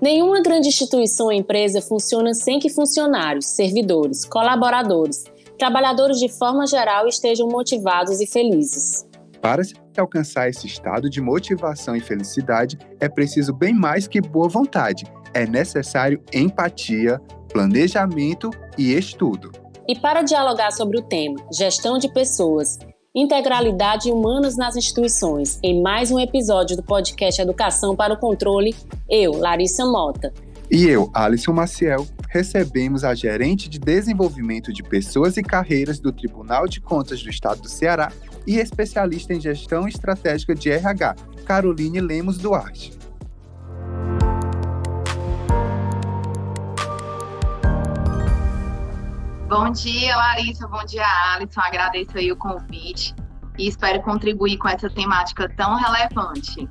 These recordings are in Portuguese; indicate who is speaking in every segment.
Speaker 1: Nenhuma grande instituição ou empresa funciona sem que funcionários, servidores, colaboradores, trabalhadores de forma geral estejam motivados e felizes.
Speaker 2: Para se alcançar esse estado de motivação e felicidade, é preciso bem mais que boa vontade. É necessário empatia, planejamento e estudo.
Speaker 1: E para dialogar sobre o tema gestão de pessoas, integralidade humanas nas instituições, em mais um episódio do podcast Educação para o Controle, eu, Larissa Mota.
Speaker 2: E eu, Alisson Maciel, recebemos a gerente de desenvolvimento de pessoas e carreiras do Tribunal de Contas do Estado do Ceará e especialista em gestão estratégica de RH, Caroline Lemos Duarte.
Speaker 3: Bom dia, Larissa. Bom dia, Alisson. Agradeço aí o convite e espero contribuir com essa temática tão relevante.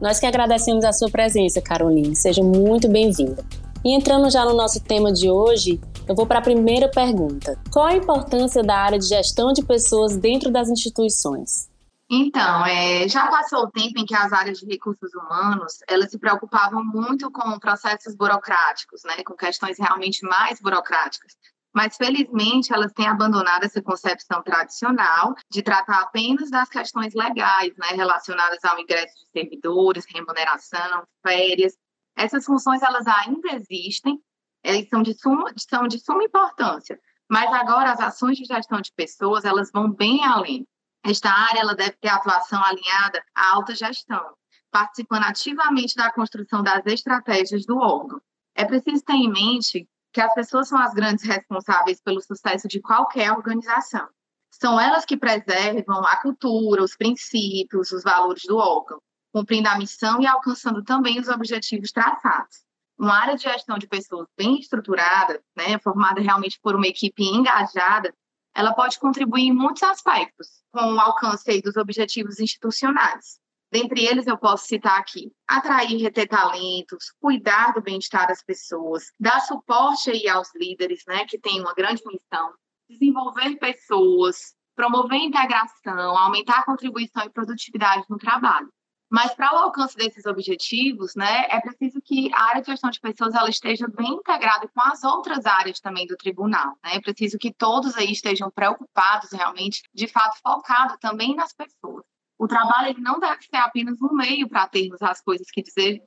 Speaker 1: Nós que agradecemos a sua presença, Caroline. Seja muito bem-vinda. E entrando já no nosso tema de hoje, eu vou para a primeira pergunta. Qual a importância da área de gestão de pessoas dentro das instituições?
Speaker 3: Então, é, já passou o tempo em que as áreas de recursos humanos elas se preocupavam muito com processos burocráticos, né, com questões realmente mais burocráticas mas felizmente elas têm abandonado essa concepção tradicional de tratar apenas das questões legais, né, relacionadas ao ingresso de servidores, remuneração, férias. Essas funções elas ainda existem, elas são de suma, são de suma importância, mas agora as ações de gestão de pessoas elas vão bem além. Esta área ela deve ter atuação alinhada à alta gestão, participando ativamente da construção das estratégias do órgão. É preciso ter em mente que as pessoas são as grandes responsáveis pelo sucesso de qualquer organização. São elas que preservam a cultura, os princípios, os valores do órgão, cumprindo a missão e alcançando também os objetivos traçados. Uma área de gestão de pessoas bem estruturada, né, formada realmente por uma equipe engajada, ela pode contribuir em muitos aspectos com o alcance dos objetivos institucionais. Dentre eles, eu posso citar aqui: atrair e reter talentos, cuidar do bem-estar das pessoas, dar suporte aí aos líderes, né, que têm uma grande missão, desenvolver pessoas, promover integração, aumentar a contribuição e produtividade no trabalho. Mas para o alcance desses objetivos, né, é preciso que a área de gestão de pessoas ela esteja bem integrada com as outras áreas também do tribunal. Né? É preciso que todos aí estejam preocupados realmente, de fato, focado também nas pessoas. O trabalho ele não deve ser apenas um meio para termos as coisas que,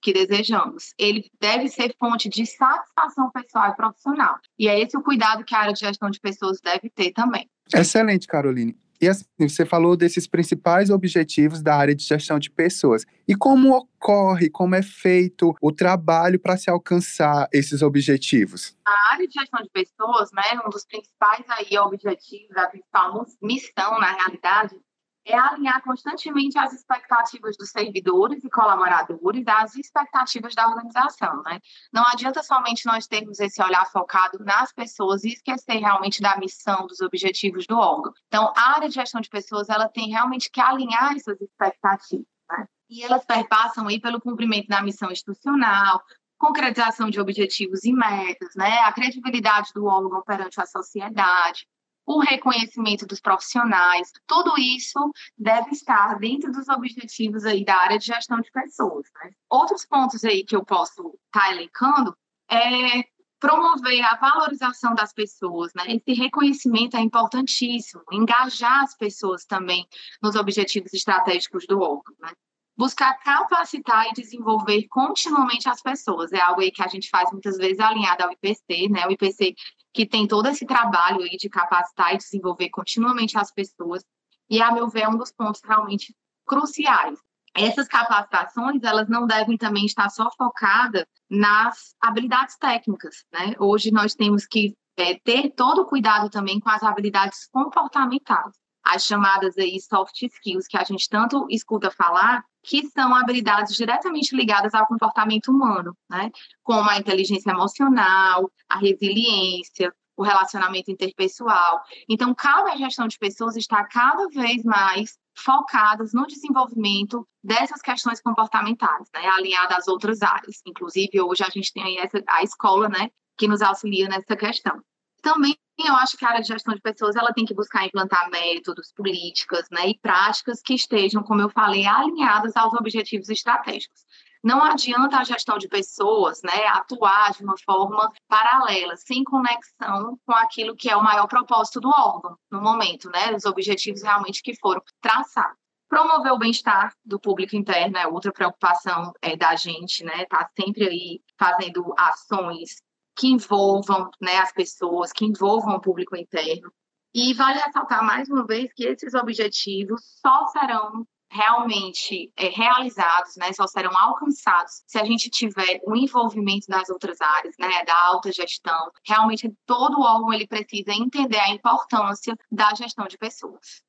Speaker 3: que desejamos. Ele deve ser fonte de satisfação pessoal e profissional. E é esse o cuidado que a área de gestão de pessoas deve ter também.
Speaker 2: Excelente, Caroline. E assim, você falou desses principais objetivos da área de gestão de pessoas. E como ocorre, como é feito o trabalho para se alcançar esses objetivos?
Speaker 3: A área de gestão de pessoas, né, um dos principais aí objetivos, a principal missão, na realidade, é alinhar constantemente as expectativas dos servidores e colaboradores às expectativas da organização, né? Não adianta somente nós termos esse olhar focado nas pessoas e esquecer realmente da missão, dos objetivos do órgão. Então, a área de gestão de pessoas, ela tem realmente que alinhar essas expectativas, né? E elas perpassam aí pelo cumprimento da missão institucional, concretização de objetivos e metas, né? A credibilidade do órgão perante a sociedade, o reconhecimento dos profissionais, tudo isso deve estar dentro dos objetivos aí da área de gestão de pessoas. Né? Outros pontos aí que eu posso estar tá elencando é promover a valorização das pessoas, né? Esse reconhecimento é importantíssimo, engajar as pessoas também nos objetivos estratégicos do órgão, né? Buscar capacitar e desenvolver continuamente as pessoas, é algo aí que a gente faz muitas vezes alinhado ao IPC, né? O IPC que tem todo esse trabalho aí de capacitar e desenvolver continuamente as pessoas, e a meu ver é um dos pontos realmente cruciais. Essas capacitações, elas não devem também estar só focadas nas habilidades técnicas, né? Hoje nós temos que é, ter todo o cuidado também com as habilidades comportamentais as chamadas aí soft skills que a gente tanto escuta falar, que são habilidades diretamente ligadas ao comportamento humano, né? Como a inteligência emocional, a resiliência, o relacionamento interpessoal. Então, cada gestão de pessoas está cada vez mais focadas no desenvolvimento dessas questões comportamentais, né, alinhada às outras áreas. Inclusive, hoje a gente tem aí essa, a escola, né, que nos auxilia nessa questão. Também eu acho que a área de gestão de pessoas ela tem que buscar implantar métodos, políticas né, e práticas que estejam, como eu falei, alinhadas aos objetivos estratégicos. Não adianta a gestão de pessoas né, atuar de uma forma paralela, sem conexão com aquilo que é o maior propósito do órgão no momento, né, os objetivos realmente que foram traçados. Promover o bem-estar do público interno é outra preocupação é, da gente, né? Tá sempre aí fazendo ações que envolvam né, as pessoas, que envolvam o público interno. E vale ressaltar mais uma vez que esses objetivos só serão realmente é, realizados, né, só serão alcançados se a gente tiver o envolvimento das outras áreas, né, da alta gestão. Realmente todo órgão ele precisa entender a importância da gestão de pessoas.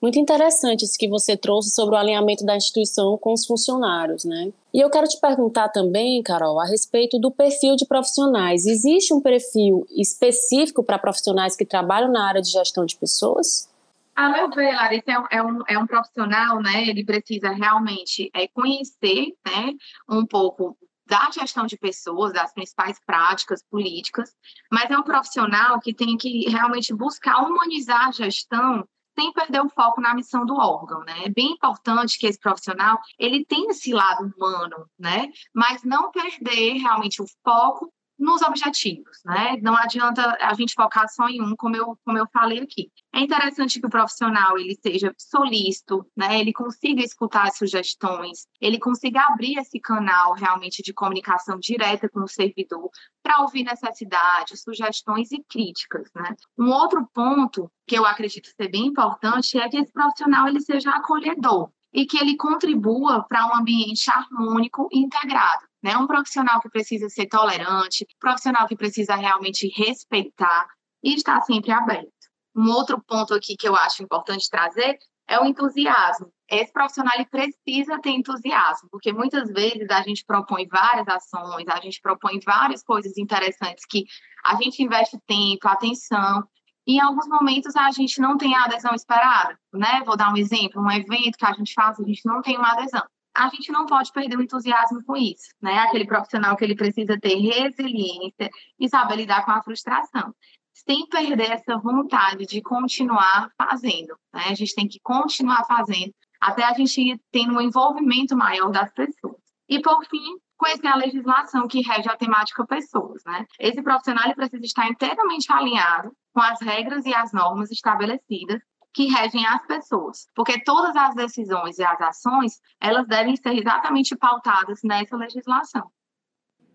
Speaker 1: Muito interessante isso que você trouxe sobre o alinhamento da instituição com os funcionários, né? E eu quero te perguntar também, Carol, a respeito do perfil de profissionais. Existe um perfil específico para profissionais que trabalham na área de gestão de pessoas?
Speaker 3: A meu ver, Larissa, é um, é um, é um profissional, né? Ele precisa realmente é, conhecer né, um pouco da gestão de pessoas, das principais práticas políticas, mas é um profissional que tem que realmente buscar humanizar a gestão sem perder o foco na missão do órgão, né? É bem importante que esse profissional ele tenha esse lado humano, né? Mas não perder realmente o foco nos objetivos, né? Não adianta a gente focar só em um, como eu, como eu falei aqui. É interessante que o profissional ele seja solícito, né? Ele consiga escutar as sugestões, ele consiga abrir esse canal realmente de comunicação direta com o servidor para ouvir necessidades, sugestões e críticas, né? Um outro ponto que eu acredito ser bem importante é que esse profissional ele seja acolhedor e que ele contribua para um ambiente harmônico e integrado né? Um profissional que precisa ser tolerante, profissional que precisa realmente respeitar e estar sempre aberto. Um outro ponto aqui que eu acho importante trazer é o entusiasmo. Esse profissional ele precisa ter entusiasmo, porque muitas vezes a gente propõe várias ações, a gente propõe várias coisas interessantes que a gente investe tempo, atenção, e em alguns momentos a gente não tem a adesão esperada, né? Vou dar um exemplo, um evento que a gente faz, a gente não tem uma adesão a gente não pode perder o entusiasmo com isso, né? Aquele profissional que ele precisa ter resiliência e saber lidar com a frustração, sem perder essa vontade de continuar fazendo, né? A gente tem que continuar fazendo até a gente ir tendo um envolvimento maior das pessoas. E por fim, conhecer a legislação que rege a temática pessoas, né? Esse profissional precisa estar inteiramente alinhado com as regras e as normas estabelecidas que regem as pessoas, porque todas as decisões e as ações, elas devem ser exatamente pautadas nessa legislação.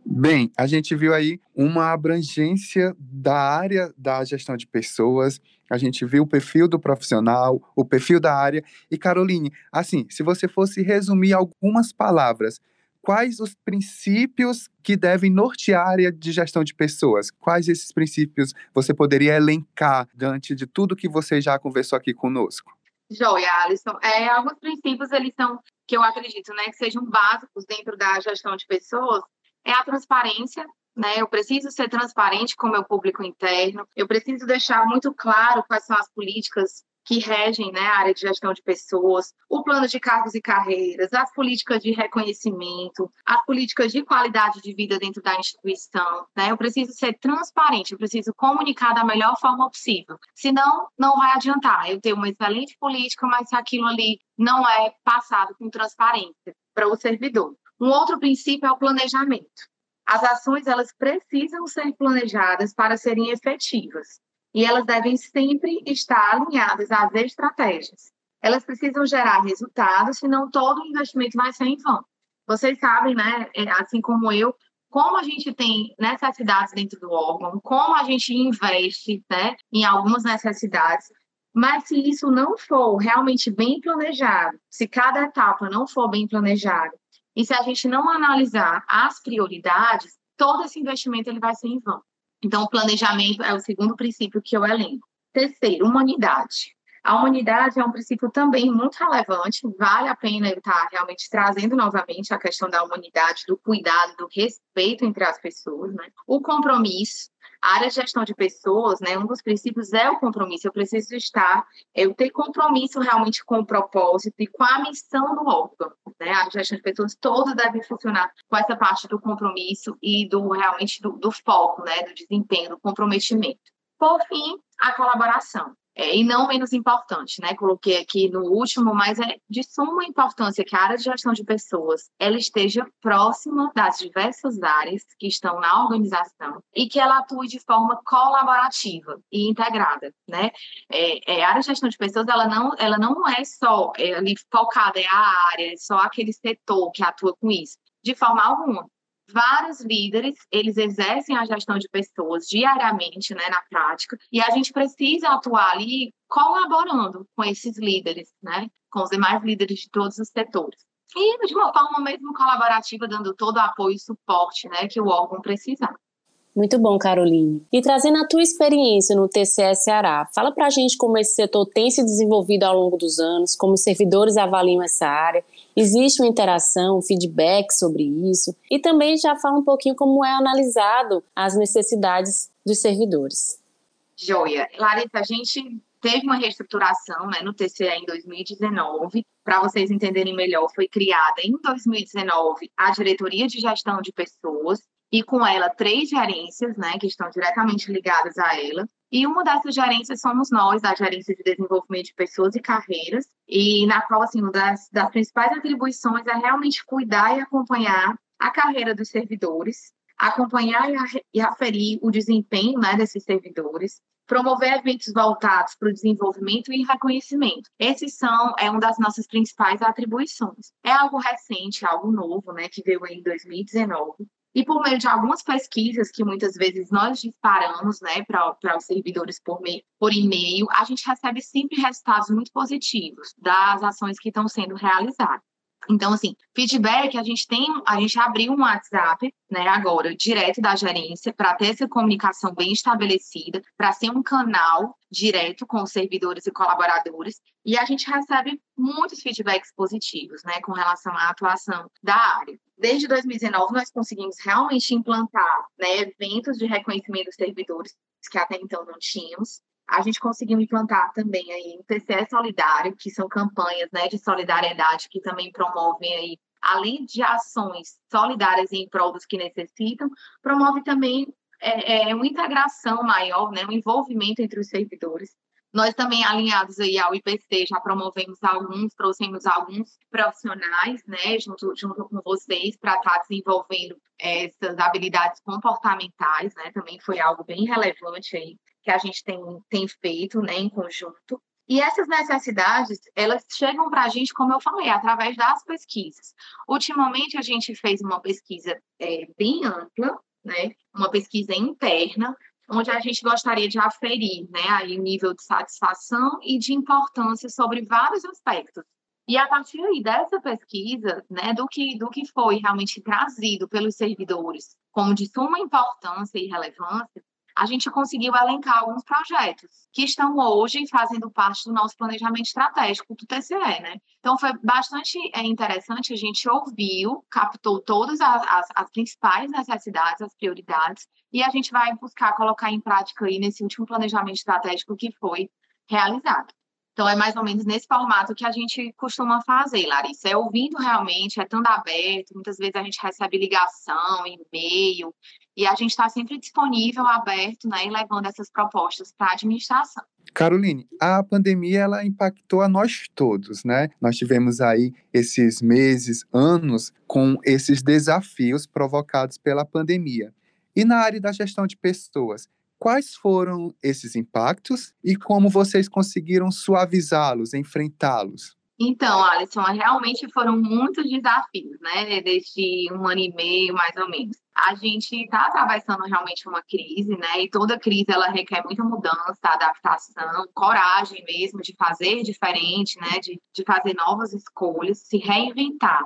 Speaker 2: Bem, a gente viu aí uma abrangência da área da gestão de pessoas, a gente viu o perfil do profissional, o perfil da área. E Caroline, assim, se você fosse resumir algumas palavras quais os princípios que devem nortear a área de gestão de pessoas? Quais esses princípios você poderia elencar diante de tudo que você já conversou aqui conosco?
Speaker 3: Joia, Alisson. É, alguns princípios, eles são, que eu acredito, né, que sejam básicos dentro da gestão de pessoas, é a transparência, né? Eu preciso ser transparente com o meu público interno, eu preciso deixar muito claro quais são as políticas que regem né, a área de gestão de pessoas, o plano de cargos e carreiras, as políticas de reconhecimento, as políticas de qualidade de vida dentro da instituição. Né? Eu preciso ser transparente, eu preciso comunicar da melhor forma possível. Senão, não vai adiantar eu ter uma excelente política, mas se aquilo ali não é passado com transparência para o servidor. Um outro princípio é o planejamento. As ações elas precisam ser planejadas para serem efetivas e elas devem sempre estar alinhadas às estratégias. Elas precisam gerar resultados, senão todo o investimento vai ser em vão. Vocês sabem, né, é, assim como eu, como a gente tem necessidades dentro do órgão, como a gente investe né, em algumas necessidades, mas se isso não for realmente bem planejado, se cada etapa não for bem planejada, e se a gente não analisar as prioridades, todo esse investimento ele vai ser em vão. Então, o planejamento é o segundo princípio que eu elenco. Terceiro, humanidade. A humanidade é um princípio também muito relevante, vale a pena eu estar realmente trazendo novamente a questão da humanidade, do cuidado, do respeito entre as pessoas, né? O compromisso, a área de gestão de pessoas, né, um dos princípios é o compromisso. Eu preciso estar, eu ter compromisso realmente com o propósito e com a missão do órgão. Né? A gestão de pessoas todas devem funcionar com essa parte do compromisso e do realmente do, do foco, né, do desempenho, do comprometimento. Por fim, a colaboração. É, e não menos importante, né? Coloquei aqui no último, mas é de suma importância que a área de gestão de pessoas ela esteja próxima das diversas áreas que estão na organização e que ela atue de forma colaborativa e integrada, né? É, é, a área de gestão de pessoas ela não, ela não é só é, ali focada é a área, é só aquele setor que atua com isso, de forma alguma vários líderes, eles exercem a gestão de pessoas diariamente, né, na prática, e a gente precisa atuar ali colaborando com esses líderes, né, com os demais líderes de todos os setores. E de uma forma mesmo colaborativa, dando todo o apoio e suporte, né, que o órgão precisar.
Speaker 1: Muito bom, Caroline. E trazendo a tua experiência no TCE Ceará, fala pra gente como esse setor tem se desenvolvido ao longo dos anos, como os servidores avaliam essa área, existe uma interação, um feedback sobre isso, e também já fala um pouquinho como é analisado as necessidades dos servidores.
Speaker 3: Joia. Larissa, a gente teve uma reestruturação né, no TCE em 2019. Para vocês entenderem melhor, foi criada em 2019 a Diretoria de Gestão de Pessoas, e com ela três gerências, né, que estão diretamente ligadas a ela. E uma dessas gerências somos nós, da Gerência de Desenvolvimento de Pessoas e Carreiras, e na qual, assim, uma das, das principais atribuições é realmente cuidar e acompanhar a carreira dos servidores, acompanhar e aferir o desempenho né, desses servidores, promover eventos voltados para o desenvolvimento e reconhecimento. Esses são é uma das nossas principais atribuições. É algo recente, algo novo, né, que veio em 2019, e por meio de algumas pesquisas que muitas vezes nós disparamos né, para os servidores por, por e-mail, a gente recebe sempre resultados muito positivos das ações que estão sendo realizadas. Então, assim, feedback, a gente tem, a gente abriu um WhatsApp, né, agora, direto da gerência, para ter essa comunicação bem estabelecida, para ser um canal direto com os servidores e colaboradores, e a gente recebe muitos feedbacks positivos, né, com relação à atuação da área. Desde 2019, nós conseguimos realmente implantar né, eventos de reconhecimento dos servidores que até então não tínhamos. A gente conseguiu implantar também aí o TCE Solidário, que são campanhas né, de solidariedade que também promovem aí, além de ações solidárias em prol dos que necessitam, promove também é, é, uma integração maior, né, um envolvimento entre os servidores. Nós também, alinhados aí ao IPC, já promovemos alguns, trouxemos alguns profissionais, né, junto, junto com vocês, para estar tá desenvolvendo essas habilidades comportamentais, né, também foi algo bem relevante aí, que a gente tem, tem feito, né, em conjunto. E essas necessidades, elas chegam para a gente, como eu falei, através das pesquisas. Ultimamente, a gente fez uma pesquisa é, bem ampla, né, uma pesquisa interna, onde a gente gostaria de aferir né, aí o nível de satisfação e de importância sobre vários aspectos. E a partir aí dessa pesquisa, né, do que, do que foi realmente trazido pelos servidores como de suma importância e relevância, a gente conseguiu elencar alguns projetos que estão hoje fazendo parte do nosso planejamento estratégico do TCE, né? Então, foi bastante é, interessante, a gente ouviu, captou todas as, as, as, principais necessidades, as prioridades, e a gente vai buscar colocar em prática aí nesse último planejamento estratégico que foi realizado. Então, é mais ou menos nesse formato que a gente costuma fazer, Larissa. É ouvindo realmente, é estando aberto. Muitas vezes a gente recebe ligação, e-mail, e a gente está sempre disponível, aberto, né, e levando essas propostas para a administração.
Speaker 2: Caroline, a pandemia ela impactou a nós todos, né? Nós tivemos aí esses meses, anos com esses desafios provocados pela pandemia. E na área da gestão de pessoas, quais foram esses impactos e como vocês conseguiram suavizá-los, enfrentá-los?
Speaker 3: Então, Alisson, realmente foram muitos desafios, né, deste um ano e meio, mais ou menos. A gente está atravessando realmente uma crise, né, e toda crise ela requer muita mudança, adaptação, coragem mesmo de fazer diferente, né, de, de fazer novas escolhas, se reinventar.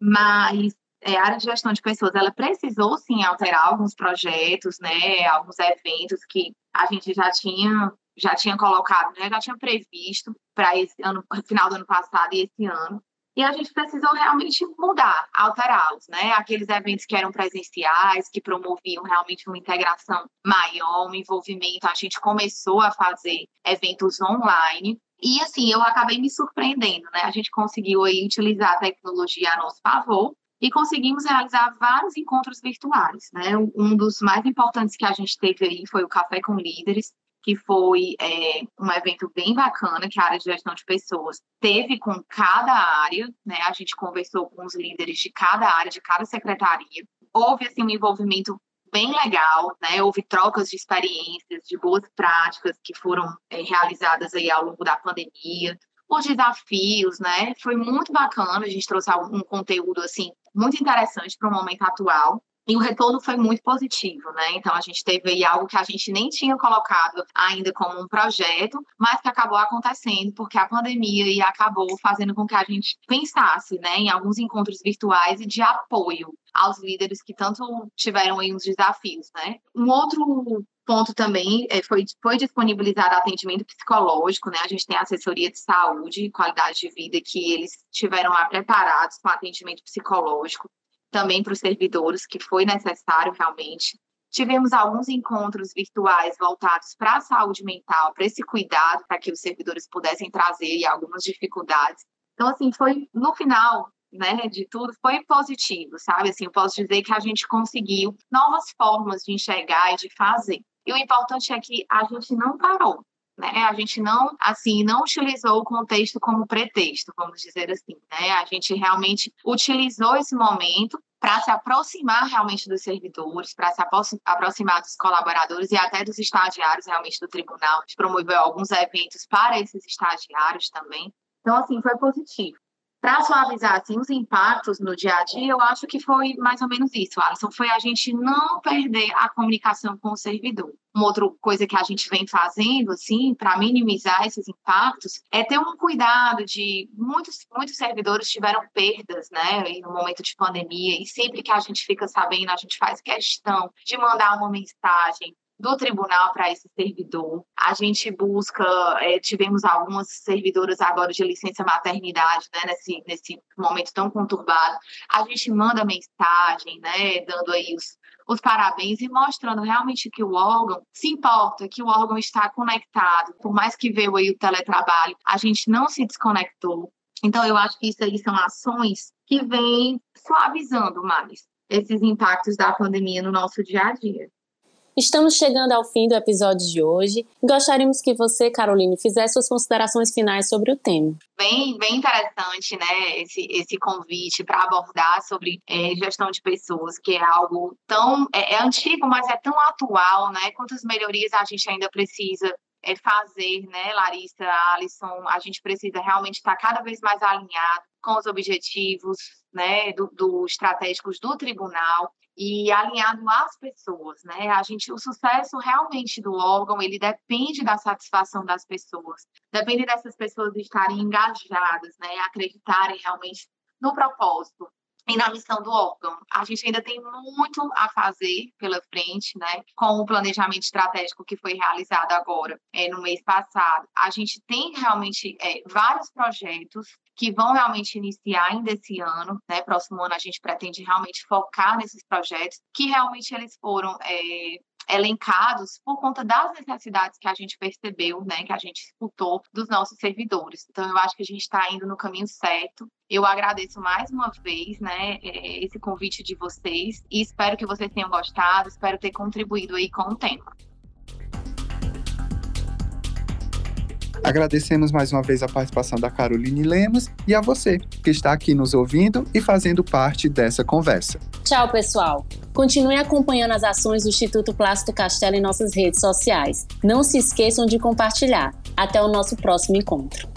Speaker 3: Mas é, a área de gestão de pessoas, ela precisou sim alterar alguns projetos, né, alguns eventos que a gente já tinha já tinha colocado, né, já tinha previsto para esse ano, final do ano passado e esse ano. E a gente precisou realmente mudar, alterá-los, né? Aqueles eventos que eram presenciais, que promoviam realmente uma integração maior, um envolvimento, a gente começou a fazer eventos online. E assim, eu acabei me surpreendendo, né? A gente conseguiu aí utilizar a tecnologia a nosso favor e conseguimos realizar vários encontros virtuais, né? Um dos mais importantes que a gente teve aí foi o Café com Líderes, que foi é, um evento bem bacana que a área de gestão de pessoas teve com cada área, né? A gente conversou com os líderes de cada área, de cada secretaria. Houve assim um envolvimento bem legal, né? Houve trocas de experiências, de boas práticas que foram é, realizadas aí ao longo da pandemia, os desafios, né? Foi muito bacana, a gente trouxe um conteúdo assim muito interessante para o momento atual. E o retorno foi muito positivo, né? Então a gente teve aí algo que a gente nem tinha colocado ainda como um projeto, mas que acabou acontecendo porque a pandemia e acabou fazendo com que a gente pensasse, né, em alguns encontros virtuais e de apoio aos líderes que tanto tiveram aí uns desafios, né? Um outro ponto também é, foi, foi disponibilizado atendimento psicológico, né? A gente tem assessoria de saúde e qualidade de vida que eles tiveram lá preparados com atendimento psicológico também para os servidores, que foi necessário realmente. Tivemos alguns encontros virtuais voltados para a saúde mental, para esse cuidado, para que os servidores pudessem trazer algumas dificuldades. Então, assim, foi no final né, de tudo, foi positivo, sabe? Assim, eu posso dizer que a gente conseguiu novas formas de enxergar e de fazer. E o importante é que a gente não parou, né? A gente não, assim, não utilizou o contexto como pretexto, vamos dizer assim, né? A gente realmente utilizou esse momento para se aproximar realmente dos servidores, para se aproximar dos colaboradores e até dos estagiários realmente do tribunal. A gente promoveu alguns eventos para esses estagiários também. Então, assim, foi positivo. Para suavizar assim, os impactos no dia a dia, eu acho que foi mais ou menos isso, Alisson. Foi a gente não perder a comunicação com o servidor. Uma outra coisa que a gente vem fazendo, assim, para minimizar esses impactos, é ter um cuidado de muitos, muitos servidores tiveram perdas, né, no momento de pandemia, e sempre que a gente fica sabendo, a gente faz questão de mandar uma mensagem, do tribunal para esse servidor. A gente busca, é, tivemos algumas servidoras agora de licença maternidade, né, nesse, nesse momento tão conturbado. A gente manda mensagem, né, dando aí os, os parabéns e mostrando realmente que o órgão se importa, que o órgão está conectado. Por mais que veio aí o teletrabalho, a gente não se desconectou. Então, eu acho que isso aí são ações que vêm suavizando mais esses impactos da pandemia no nosso dia a dia.
Speaker 1: Estamos chegando ao fim do episódio de hoje gostaríamos que você, Caroline, fizesse suas considerações finais sobre o tema.
Speaker 3: Bem, bem interessante, né, esse, esse convite para abordar sobre é, gestão de pessoas, que é algo tão é, é, antigo, mas é tão atual, né? Quantas melhorias a gente ainda precisa é, fazer, né, Larissa, Alisson? A gente precisa realmente estar cada vez mais alinhado com os objetivos, né, do, do estratégicos do tribunal e alinhado às pessoas, né? A gente, o sucesso realmente do órgão, ele depende da satisfação das pessoas, depende dessas pessoas estarem engajadas, né? Acreditarem realmente no propósito e na missão do órgão. A gente ainda tem muito a fazer pela frente, né? Com o planejamento estratégico que foi realizado agora, é, no mês passado. A gente tem realmente é, vários projetos que vão realmente iniciar ainda esse ano, né? Próximo ano a gente pretende realmente focar nesses projetos que realmente eles foram é, elencados por conta das necessidades que a gente percebeu, né, que a gente escutou dos nossos servidores. Então, eu acho que a gente está indo no caminho certo. Eu agradeço mais uma vez, né, é, esse convite de vocês e espero que vocês tenham gostado, espero ter contribuído aí com o tema.
Speaker 2: Agradecemos mais uma vez a participação da Caroline Lemos e a você, que está aqui nos ouvindo e fazendo parte dessa conversa.
Speaker 1: Tchau, pessoal. Continue acompanhando as ações do Instituto Plácido Castelo em nossas redes sociais. Não se esqueçam de compartilhar. Até o nosso próximo encontro.